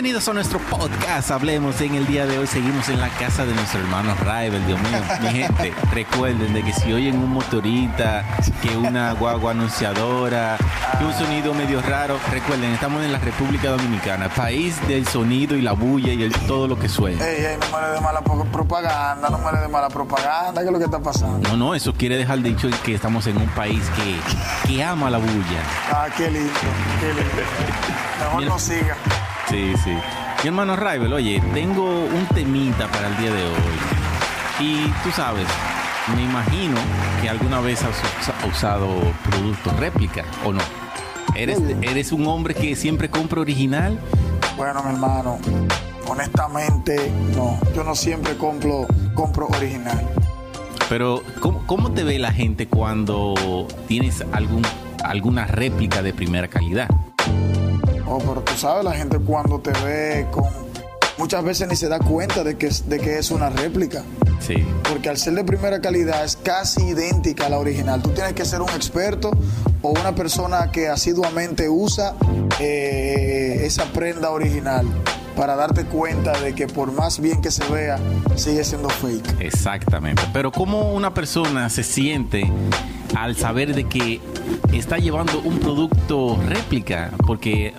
Bienvenidos a nuestro podcast. Hablemos en el día de hoy. Seguimos en la casa de nuestro hermano Raibel. Dios mío, mi gente, recuerden de que si oyen un motorita, que una guagua anunciadora, que un sonido medio raro, recuerden, estamos en la República Dominicana, país del sonido y la bulla y el, todo lo que suena. Ey, ey, no me dé mala pro- propaganda, no me dé mala propaganda, ¿qué es lo que está pasando? No, no, eso quiere dejar dicho que estamos en un país que, que ama la bulla. Ah, qué lindo, qué lindo. Mejor Mira. no siga. Sí, sí. Mi hermano Raibel, oye, tengo un temita para el día de hoy. Y tú sabes, me imagino que alguna vez has usa- usado productos réplica o no. ¿Eres, ¿Eres un hombre que siempre compra original? Bueno, mi hermano, honestamente, no. Yo no siempre compro, compro original. Pero, ¿cómo, cómo te ve la gente cuando tienes algún, alguna réplica de primera calidad? Oh, pero tú sabes, la gente cuando te ve con... Muchas veces ni se da cuenta de que, es- de que es una réplica. Sí. Porque al ser de primera calidad es casi idéntica a la original. Tú tienes que ser un experto o una persona que asiduamente usa eh, esa prenda original para darte cuenta de que por más bien que se vea, sigue siendo fake. Exactamente. Pero ¿cómo una persona se siente al saber de que está llevando un producto réplica? Porque,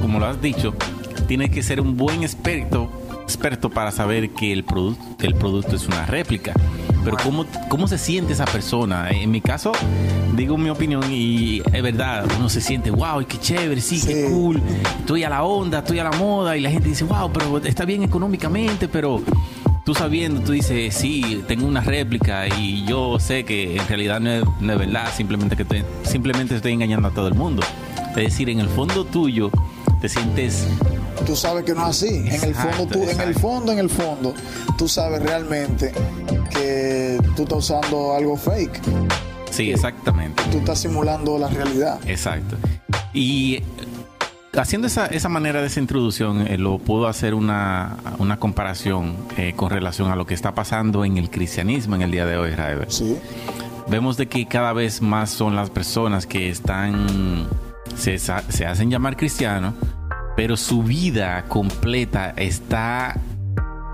como lo has dicho, tienes que ser un buen experto, experto para saber que el, produ- el producto es una réplica. Pero ¿cómo, ¿cómo se siente esa persona? En mi caso, digo mi opinión y es verdad, uno se siente, wow, qué chévere, sí, qué Sí. cool, estoy a la onda, estoy a la moda y la gente dice, wow, pero está bien económicamente, pero tú sabiendo, tú dices, sí, tengo una réplica y yo sé que en realidad no es, no es verdad, simplemente que te- simplemente estoy engañando a todo el mundo. Es decir, en el fondo tuyo te sientes, Tú sabes que no es así. En el fondo, tú, en el fondo, en el fondo, tú sabes realmente que tú estás usando algo fake. sí, exactamente, Tú estás simulando la realidad. exacto. Y haciendo esa, esa manera de esa introducción, eh, lo puedo hacer una, una comparación eh, con relación a lo que está pasando en el cristianismo en el día de hoy, Raever. Sí. vemos de que cada vez más son las personas que están se, se hacen llamar cristianos pero su vida completa está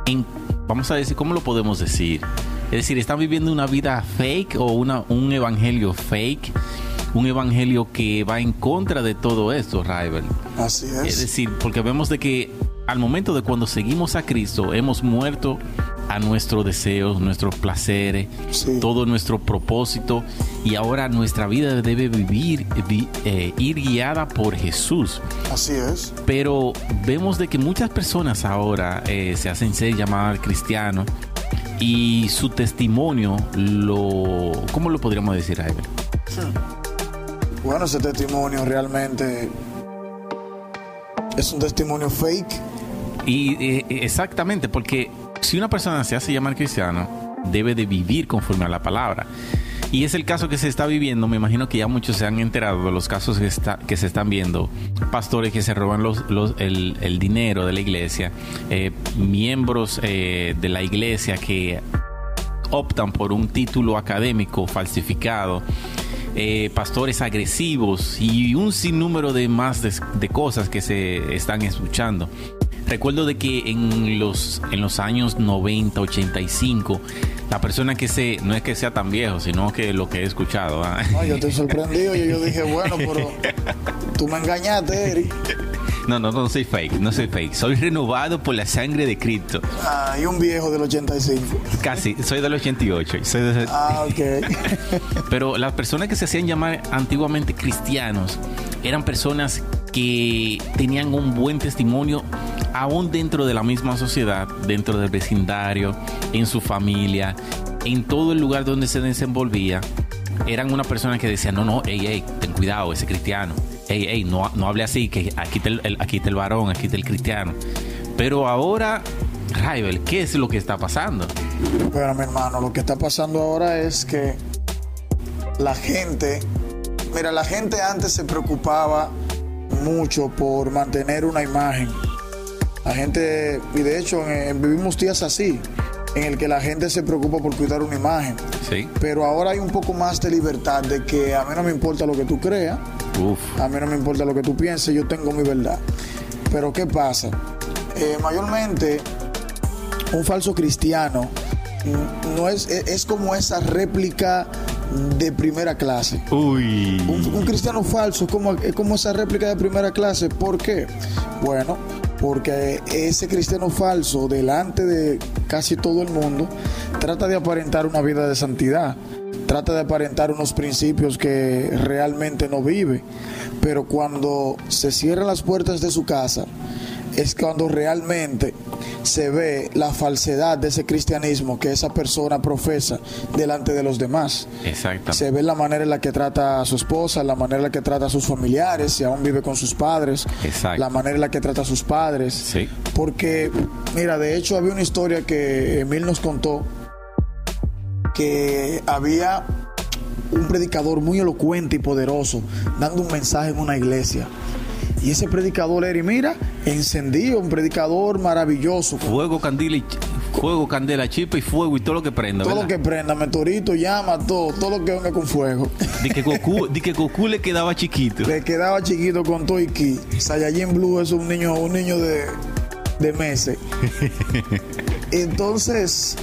en vamos a decir cómo lo podemos decir es decir están viviendo una vida fake o una, un evangelio fake un evangelio que va en contra de todo esto Rival Así es es. decir, porque vemos de que al momento de cuando seguimos a Cristo, hemos muerto a nuestros deseos, nuestros placeres, Sí. todo nuestro propósito y ahora nuestra vida debe vivir, vi- eh, ir guiada por Jesús. Así es. Pero vemos de que muchas personas ahora eh, se hacen ser llamadas cristianos y su testimonio lo... ¿Cómo lo podríamos decir, Iber? Bueno, ese testimonio realmente es un testimonio fake. Y eh, exactamente, porque si una persona se hace llamar cristiano, debe de vivir conforme a la palabra. Y es el caso que se está viviendo, me imagino que ya muchos se han enterado de los casos que, se están viendo, pastores que se roban los, los- el, dinero de la iglesia, eh, miembros eh, de la iglesia que optan por un título académico falsificado, eh, pastores agresivos y un sinnúmero de más de, de cosas que se están escuchando. Recuerdo de que en los, en los años 90, 85, la persona que se, no es que sea tan viejo, sino que lo que he escuchado. No, yo estoy sorprendido. Yo, yo dije, bueno, pero tú me engañaste, Eric. No, no, no soy fake, no soy fake. Soy renovado por la sangre de Cristo. Ah, y un viejo del 85. Casi, soy del 88. Soy de- Ah, ok. Pero las personas que se hacían llamar antiguamente cristianos eran personas que tenían un buen testimonio aún dentro de la misma sociedad, dentro del vecindario, en su familia, en todo el lugar donde se desenvolvía. Eran una persona que decía, no, no, ey, ey, ten cuidado, ese cristiano. Ey, ey, no, no hable así, que aquí está el, el- aquí está el varón, aquí está el cristiano. Pero ahora, Raibel, ¿qué es lo que está pasando? Bueno, mi hermano, lo que está pasando ahora es que la gente, mira, la gente antes se preocupaba mucho por mantener una imagen. La gente, y de hecho vivimos días así, en el que la gente se preocupa por cuidar una imagen. Sí. Pero ahora hay un poco más de libertad de que a mí no me importa lo que tú creas, Uf. a mí no me importa lo que tú pienses, yo tengo mi verdad. Pero ¿qué pasa? eh, mayormente un falso cristiano no es, es como esa réplica de primera clase. Uy. Un, cristiano falso es como, como esa réplica de primera clase. ¿Por qué? Bueno, porque ese cristiano falso delante de casi todo el mundo trata de aparentar una vida de santidad, trata de aparentar unos principios que realmente no vive, pero cuando se cierran las puertas de su casa, es cuando realmente se ve la falsedad de ese cristianismo que esa persona profesa delante de los demás. Exacto. Se ve la manera en la que trata a su esposa, la manera en la que trata a sus familiares, si aún vive con sus padres, Exacto. la manera en la que trata a sus padres. Sí. Porque, mira, de hecho había una historia que Emil nos contó que había un predicador muy elocuente y poderoso dando un mensaje en una iglesia. Y ese predicador era, y mira, encendido, un predicador maravilloso. Fuego, candela, y, fuego, candela, chispa y fuego y todo lo que prenda. Todo ¿verdad? lo que prenda, meteorito, llama, todo, todo lo que venga con fuego. De que Goku, de que Goku le quedaba chiquito. Le quedaba chiquito con todo y ki. Saiyajin Blue es un niño, un niño de, de meses. Entonces,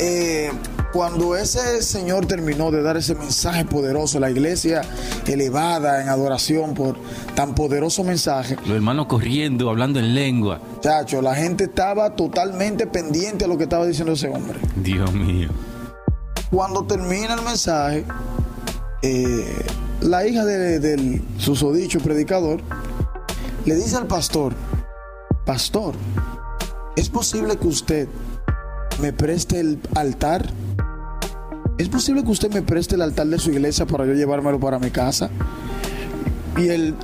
eh, cuando ese señor terminó de dar ese mensaje poderoso, la iglesia elevada en adoración por tan poderoso mensaje, Los hermanos corriendo, hablando en lengua. chacho, la gente estaba totalmente pendiente a lo que estaba diciendo ese hombre. Dios mío. Cuando termina el mensaje, eh, la hija de- del susodicho predicador le dice al pastor, pastor, ¿es posible que usted me preste el altar? ¿Es posible que usted me preste el altar de su iglesia para yo llevármelo para mi casa? Y el,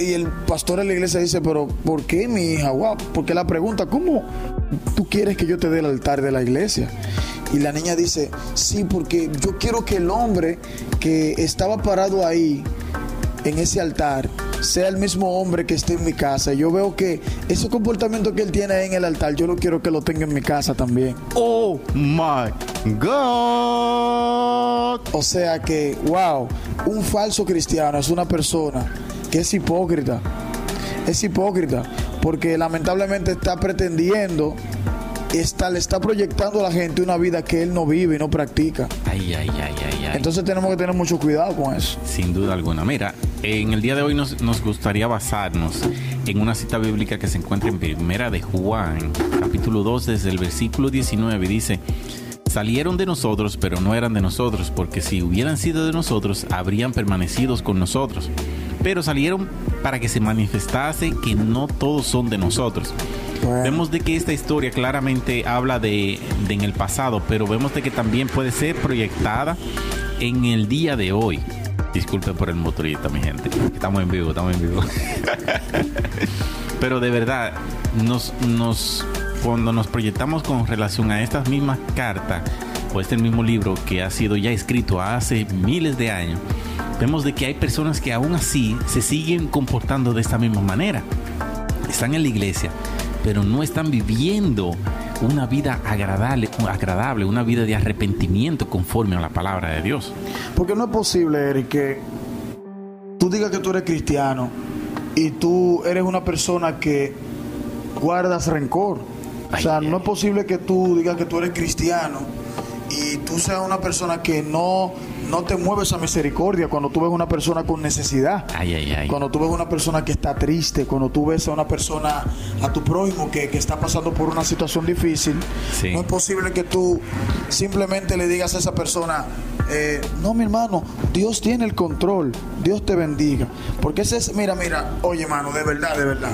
y el pastor de la iglesia dice, pero ¿por qué mi hija? Wow, porque la pregunta, ¿cómo tú quieres que yo te dé el altar de la iglesia? Y la niña dice, sí, porque yo quiero que el hombre que estaba parado ahí, en ese altar, sea el mismo hombre que esté en mi casa. Yo veo que ese comportamiento que él tiene ahí en el altar, yo lo quiero que lo tenga en mi casa también. Oh my God. O sea que, wow, un falso cristiano es una persona que es hipócrita. Es hipócrita porque lamentablemente está pretendiendo, está, le está proyectando a la gente una vida que él no vive y no practica. Ay, ay, ay, ay, ay. Entonces tenemos que tener mucho cuidado con eso. Sin duda alguna. Mira, en el día de hoy nos, nos gustaría basarnos en una cita bíblica que se encuentra en Primera de Juan, capítulo 2, desde el versículo 19. Dice, salieron de nosotros, pero no eran de nosotros, porque si hubieran sido de nosotros, habrían permanecido con nosotros. Pero salieron para que se manifestase que no todos son de nosotros. Bueno. Vemos de que esta historia claramente habla de, de en el pasado, pero vemos de que también puede ser proyectada en el día de hoy. Disculpen por el motorista, mi gente. Estamos en vivo, estamos en vivo. pero de verdad, nos, nos, cuando nos proyectamos con relación a estas mismas cartas o este mismo libro que ha sido ya escrito hace miles de años, vemos de que hay personas que aún así se siguen comportando de esta misma manera están en la iglesia, pero no están viviendo una vida agradable, agradable, una vida de arrepentimiento conforme a la palabra de Dios. Porque no es posible, Eric, que tú digas que tú eres cristiano y tú eres una persona que guardas rencor. O sea, no es posible que tú digas que tú eres cristiano y tú seas una persona que no, no te mueves a misericordia cuando tú ves una persona con necesidad. Ay, ay, ay. Cuando tú ves una persona que está triste, cuando tú ves a una persona, a tu prójimo que, que está pasando por una situación difícil, Sí. no es posible que tú simplemente le digas a esa persona, eh, no mi hermano, Dios tiene el control, Dios te bendiga. Porque ese es, mira, mira, oye hermano, de verdad, de verdad,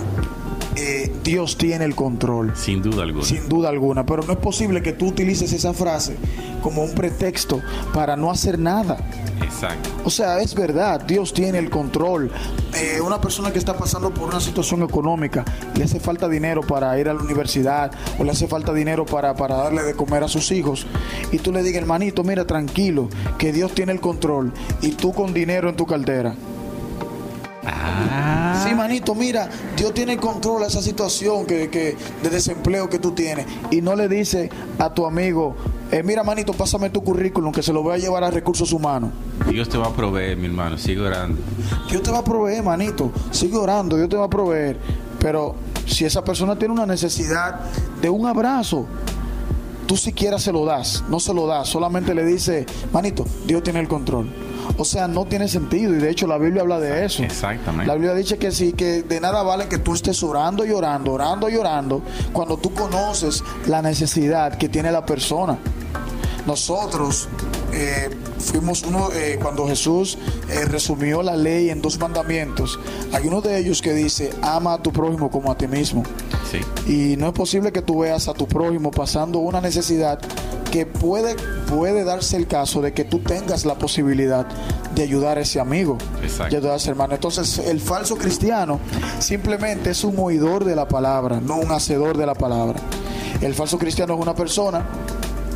eh, Dios tiene el control. Sin duda alguna. Sin duda alguna, pero no es posible que tú utilices esa frase como un pretexto para no hacer nada. Exacto. O sea, es verdad, Dios tiene el control. Eh, una persona que está pasando por una situación económica, le hace falta dinero para ir a la universidad o le hace falta dinero para, para darle de comer a sus hijos. Y tú le digas, hermanito, mira, tranquilo, que Dios tiene el control y tú con dinero en tu cartera. Ah. Sí, manito, mira, Dios tiene el control de esa situación que, que- de desempleo que tú tienes. Y no le dice a tu amigo, eh, mira, manito, pásame tu currículum que se lo voy a llevar a recursos humanos. Dios te va a proveer, mi hermano. Sigue orando. Dios te va a proveer, manito. Sigue orando, Dios te va a proveer. Pero Si esa persona tiene una necesidad de un abrazo, tú siquiera se lo das, no se lo das, solamente le dice, manito, Dios tiene el control. O sea, no tiene sentido y de hecho la Biblia habla de eso. Exactamente. La Biblia dice que sí, que de nada vale que tú estés orando y orando, orando y orando, cuando tú conoces la necesidad que tiene la persona. Nosotros eh, fuimos uno, eh, cuando Jesús eh, resumió la ley en dos mandamientos, hay uno de ellos que dice, ama a tu prójimo como a ti mismo. Sí. Y no es posible que tú veas a tu prójimo pasando una necesidad que puede, puede darse el caso de que tú tengas la posibilidad de ayudar a ese amigo, Exacto. de ayudar a ese hermano. Entonces, el falso cristiano simplemente es un oidor de la palabra, no un hacedor de la palabra. El falso cristiano es una persona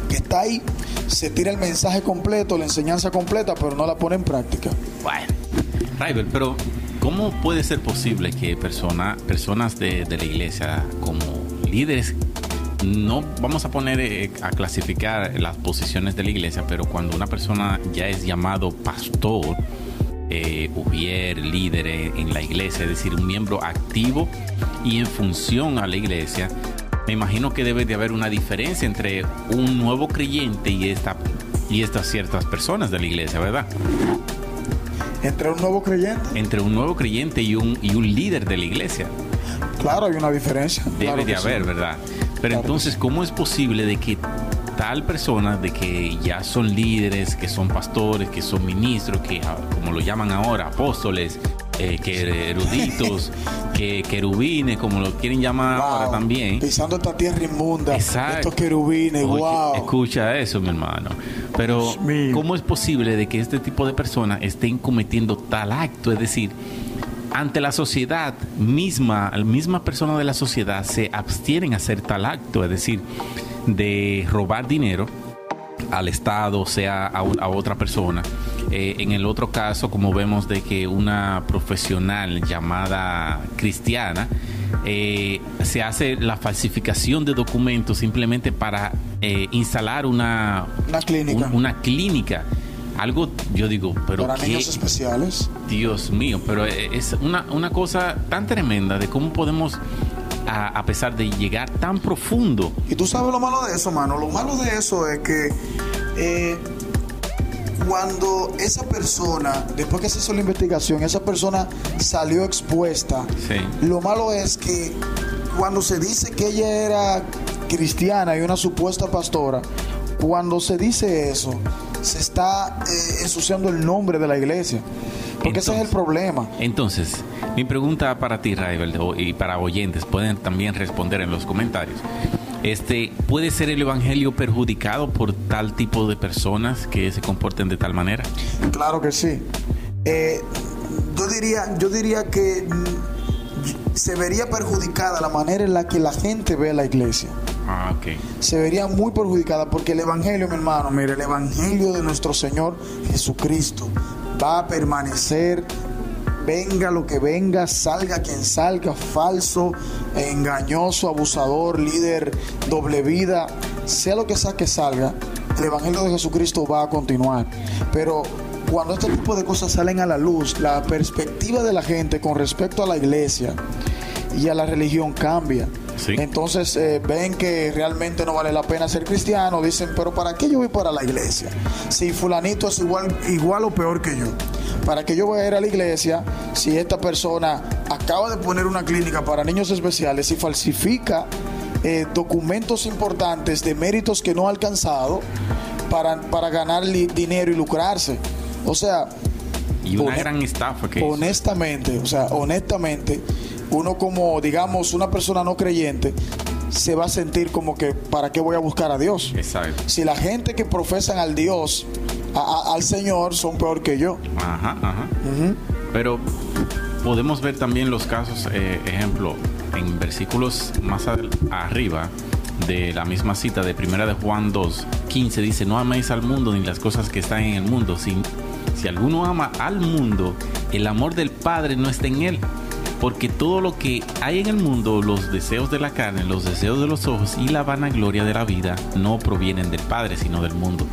que está ahí, se tira el mensaje completo, la enseñanza completa, pero no la pone en práctica. Bueno, Raibel, pero ¿cómo puede ser posible que persona, personas de, de la iglesia como líderes, no vamos a poner eh, a clasificar las posiciones de la iglesia, pero cuando una persona ya es llamado pastor, eh, líder en, la iglesia, es decir, un miembro activo y en función a la iglesia, me imagino que debe de haber una diferencia entre un nuevo creyente y esta y estas ciertas personas de la iglesia, ¿verdad? Entre un nuevo creyente, entre un nuevo creyente y un, y un líder de la iglesia. claro, hay una diferencia. Debe claro de sí. haber, ¿verdad? Pero entonces. ¿cómo es posible de que tal persona, de que ya son líderes, que son pastores, que son ministros, que ah, como lo llaman ahora, apóstoles, eh, que eruditos, que querubines, como lo quieren llamar ahora también? Pisando esta tierra inmunda. Exacto. Estos querubines, Oye, wow. Escucha eso, mi hermano. Pero. ¿cómo es posible de que este tipo de personas estén cometiendo tal acto? Es decir, ante la sociedad misma, la misma persona de la sociedad se abstienen a hacer tal acto, es decir, de robar dinero al Estado, sea a, otra persona. Eh, en el otro caso, como vemos de que una profesional llamada cristiana eh, se hace la falsificación de documentos simplemente para eh, instalar una, Una clínica. un- una clínica. Algo, yo digo, pero Para qué, niños especiales. Dios mío, pero es una, una cosa tan tremenda de cómo podemos, a, a pesar de llegar tan profundo, Y tú sabes lo malo de eso, mano. Lo malo de eso es que eh, cuando esa persona, después que se hizo la investigación, esa persona salió expuesta. Sí. Lo malo es que cuando se dice que ella era cristiana y una supuesta pastora, cuando se dice eso, se está eh, ensuciando el nombre de la iglesia. Porque ese es el Entonces- problema. Entonces, mi pregunta para ti, Raibel, y para oyentes, pueden también responder en los comentarios. Este, ¿Puede ser el evangelio perjudicado por tal tipo de personas que se comporten de tal manera? Claro que sí. Eh, yo diría, yo diría que mm, se vería perjudicada la manera en la que la gente ve la iglesia. Ah, ok. Se vería muy perjudicada porque el evangelio, mi hermano, mire, el evangelio de nuestro Señor Jesucristo va a permanecer. Venga lo que venga, salga quien salga, falso, engañoso, abusador, líder, doble vida, sea lo que sea que salga, el Evangelio de Jesucristo va a continuar. Pero cuando este tipo de cosas salen a la luz, la perspectiva de la gente con respecto a la iglesia y a la religión cambia. Sí. Entonces eh, ven que realmente no vale la pena ser cristiano, dicen, pero ¿para qué yo voy para la iglesia? Si fulanito es igual, igual o peor que yo. ¿Para qué yo voy a ir a la iglesia si esta persona acaba de poner una clínica para niños especiales y falsifica eh, documentos importantes de méritos que no ha alcanzado para, para ganar dinero y lucrarse? O sea, Y una gran estafa que honestamente, o sea, honestamente, uno como, digamos, una persona no creyente, se va a sentir como que, ¿para qué voy a buscar a Dios? Exacto. Si la gente que profesan al Dios, a- a- al Señor, son peor que yo. Ajá, ajá. Pero podemos ver también los casos, eh, ejemplo, en versículos más arriba de la misma cita de Primera de Juan 2, 15 dice, no améis al mundo ni las cosas que están en el mundo. Si, si alguno ama al mundo, el amor del Padre no está en él. Porque todo lo que hay en el mundo, los deseos de la carne, los deseos de los ojos y la vanagloria de la vida, no provienen del Padre, sino del mundo.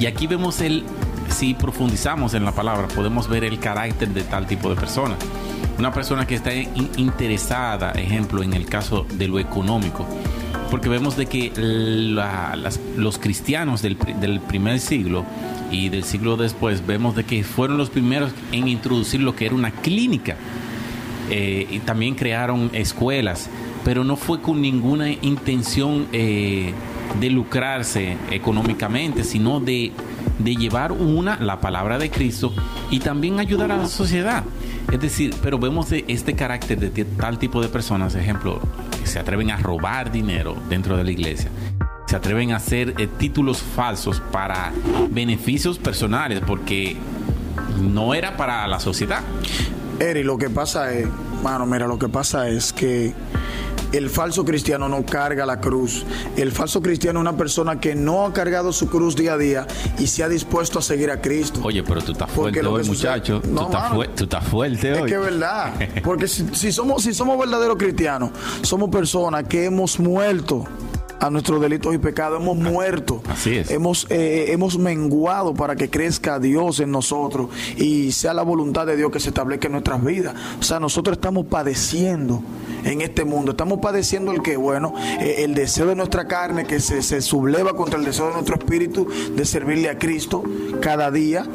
Y aquí vemos el, si profundizamos en la palabra, podemos ver el carácter de tal tipo de persona. una persona que está interesada, ejemplo, en el caso de lo económico, porque vemos de que los cristianos del, del, primer siglo y del siglo después, vemos de que fueron los primeros en introducir lo que era una clínica eh, y también crearon escuelas, pero no fue con ninguna intención eh, de lucrarse económicamente, sino de, de llevar una, la palabra de Cristo, y también ayudar a la sociedad. Es decir, pero vemos de este carácter de tal tipo de personas, ejemplo, que se atreven a robar dinero dentro de la iglesia, se atreven a hacer eh, títulos falsos para beneficios personales, porque no era para la sociedad. Eri, lo que pasa es, mano, mira, lo que pasa es que el falso cristiano no carga la cruz. El falso cristiano es una persona que no ha cargado su cruz día a día y se ha dispuesto a seguir a Cristo. Oye, pero tú estás fuerte hoy, muchacho. tú, estás fuerte hoy. Es que es verdad. Porque si, somos, si somos verdaderos cristianos, somos personas que hemos muerto a nuestros delitos y pecados, hemos muerto. Así es. Hemos, eh, hemos menguado para que crezca Dios en nosotros y sea la voluntad de Dios que se establezca en nuestras vidas. O sea, nosotros estamos padeciendo en este mundo. Estamos padeciendo el que, bueno, eh, el deseo de nuestra carne que se, se, subleva contra el deseo de nuestro espíritu de servirle a Cristo cada día.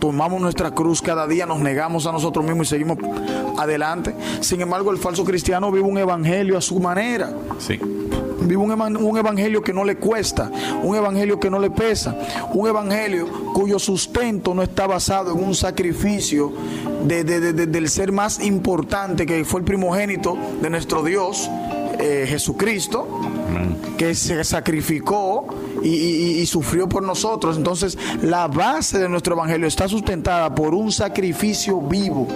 Tomamos nuestra cruz cada día, nos negamos a nosotros mismos y seguimos adelante. Sin embargo, el falso cristiano vive un evangelio a su manera. Sí. Vive un, evangelio que no le cuesta, un evangelio que no le pesa, un evangelio cuyo sustento no está basado en un sacrificio del ser más importante que fue el primogénito de nuestro Dios, eh, Jesucristo, que se sacrificó y, sufrió por nosotros. Entonces, la base de nuestro evangelio está sustentada por un sacrificio vivo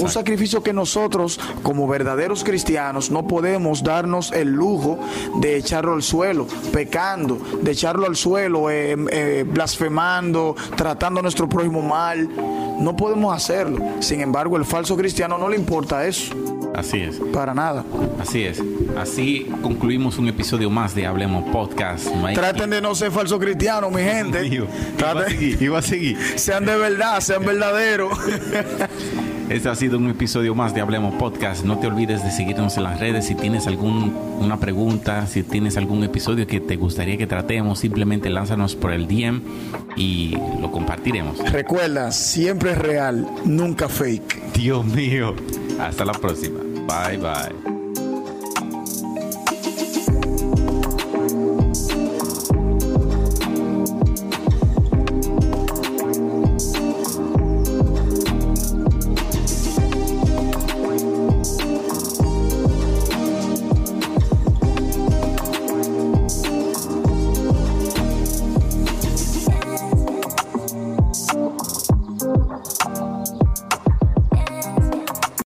un sacrificio que nosotros, como verdaderos cristianos, no podemos darnos el lujo de echarlo al suelo, pecando, de echarlo al suelo, eh, eh, blasfemando, tratando a nuestro prójimo mal. No podemos hacerlo. Sin embargo, el falso cristiano no le importa eso. Así es. Para nada. Así es. Así concluimos un episodio más de Hablemos Podcast. Traten de no ser falso cristiano, mi gente. iba a seguir, iba a seguir. Sean de verdad, sean verdaderos. Este ha sido un episodio más de Hablemos Podcast. No te olvides de seguirnos en las redes. Si tienes alguna pregunta, si tienes algún episodio que te gustaría que tratemos, simplemente lánzanos por el DM y lo compartiremos. Recuerda, siempre es real, nunca fake. Dios mío. Hasta la próxima. Bye bye.